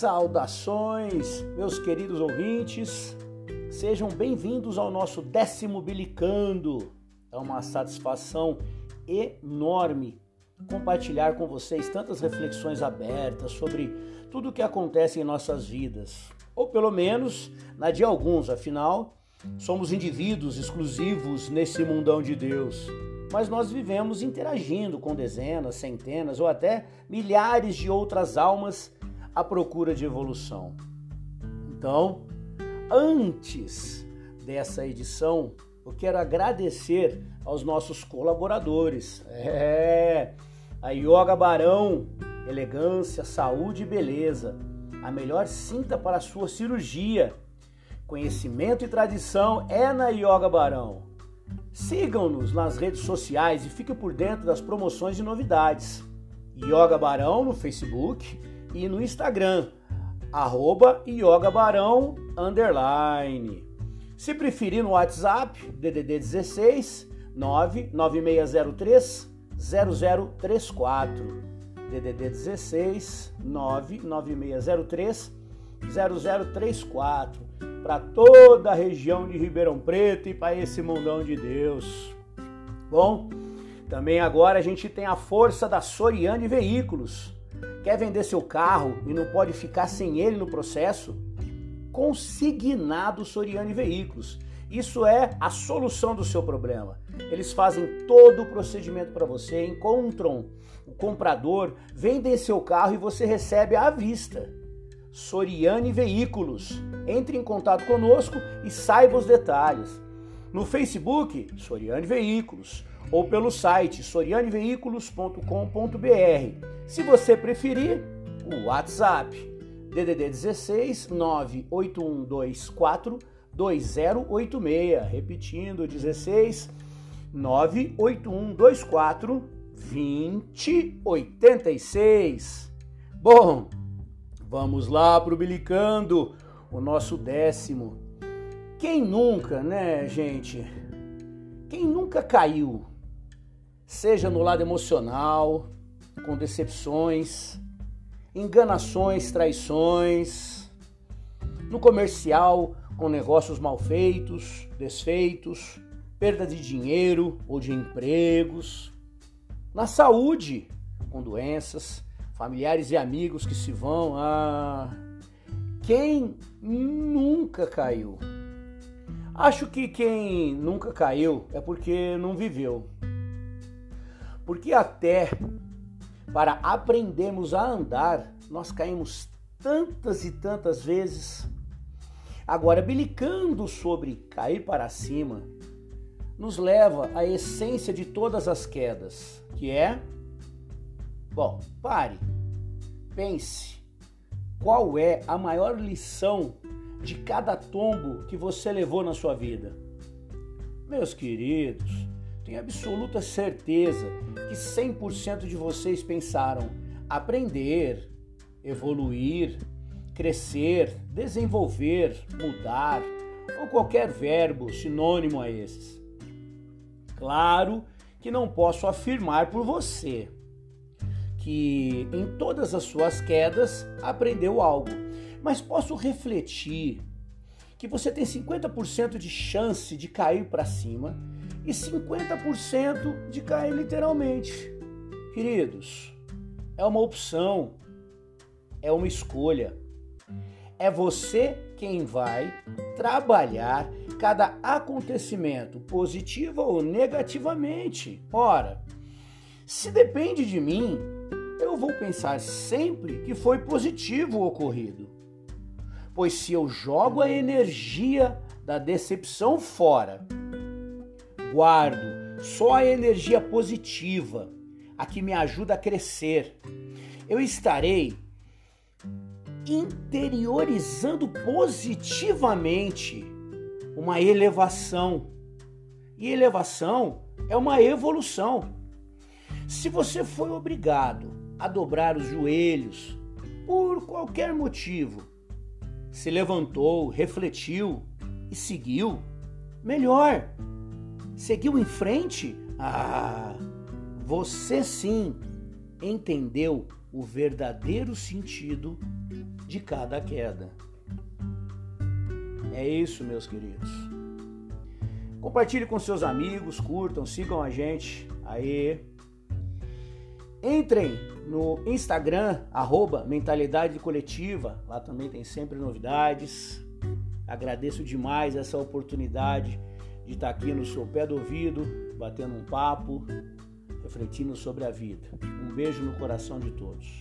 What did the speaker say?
Saudações, meus queridos ouvintes, sejam bem-vindos ao nosso décimo Bilicando. É uma satisfação enorme compartilhar com vocês tantas reflexões abertas sobre tudo o que acontece em nossas vidas, ou pelo menos na de alguns, afinal, somos indivíduos exclusivos nesse mundão de Deus. Mas nós vivemos interagindo com dezenas, centenas ou até milhares de outras almas à procura de evolução. Então, antes dessa edição, eu quero agradecer aos nossos colaboradores. É, a Yoga Barão, elegância, saúde e beleza. A melhor cinta para a sua cirurgia. Conhecimento e tradição é na Yoga Barão. Sigam-nos nas redes sociais e fiquem por dentro das promoções e novidades. Yoga Barão no Facebook e no Instagram, arroba Yoga Barão, underline. Se preferir no WhatsApp, DDD 16 99603 0034. DDD 16 99603 0034 para toda a região de Ribeirão Preto e para esse mundão de Deus. Bom, também agora a gente tem a força da Soriane Veículos. Quer vender seu carro e não pode ficar sem ele no processo? Consignado Soriane Veículos. Isso é a solução do seu problema. Eles fazem todo o procedimento para você, encontram o comprador, vendem seu carro e você recebe à vista. Soriane Veículos. Entre em contato conosco e saiba os detalhes. No Facebook, Soriane Veículos, ou pelo site sorianeveículos.com.br. Se você preferir, o WhatsApp DDD 16 98124 2086, repetindo 16 98124 2086. Bom, vamos lá pro Bilicando, o nosso décimo. Quem nunca, né, gente? Quem nunca caiu? Seja no lado emocional, com decepções, enganações, traições, no comercial, com negócios mal feitos, desfeitos, perda de dinheiro ou de empregos, na saúde, com doenças, familiares e amigos que se vão. Ah, quem nunca caiu? Acho que quem nunca caiu é porque não viveu. Porque até para aprendermos a andar, nós caímos tantas e tantas vezes. Agora, belicando sobre cair para cima, nos leva à essência de todas as quedas, que é. Bom, pare, pense. Qual é a maior lição de cada tombo que você levou na sua vida? Meus queridos, tenho absoluta certeza que 100% de vocês pensaram aprender, evoluir, crescer, desenvolver, mudar ou qualquer verbo sinônimo a esses. Claro que não posso afirmar por você que em todas as suas quedas aprendeu algo, mas posso refletir que você tem 50% de chance de cair para cima e 50% de cair literalmente. Queridos, é uma opção, é uma escolha. É você quem vai trabalhar cada acontecimento, positivo ou negativamente. Ora, se depende de mim, eu vou pensar sempre que foi positivo o ocorrido. Pois se eu jogo a energia da decepção fora, guardo só a energia positiva, a que me ajuda a crescer, eu estarei interiorizando positivamente uma elevação. E elevação é uma evolução. Se você foi obrigado a dobrar os joelhos por qualquer motivo, se levantou, refletiu e seguiu, melhor. Seguiu em frente? Ah, você sim entendeu o verdadeiro sentido de cada queda. É isso, meus queridos. Compartilhe com seus amigos, curtam, sigam a gente. Aí. Entrem no Instagram, arroba Mentalidade Coletiva. Lá também tem sempre novidades. Agradeço demais essa oportunidade de estar aqui no seu pé do ouvido, batendo um papo, refletindo sobre a vida. Um beijo no coração de todos.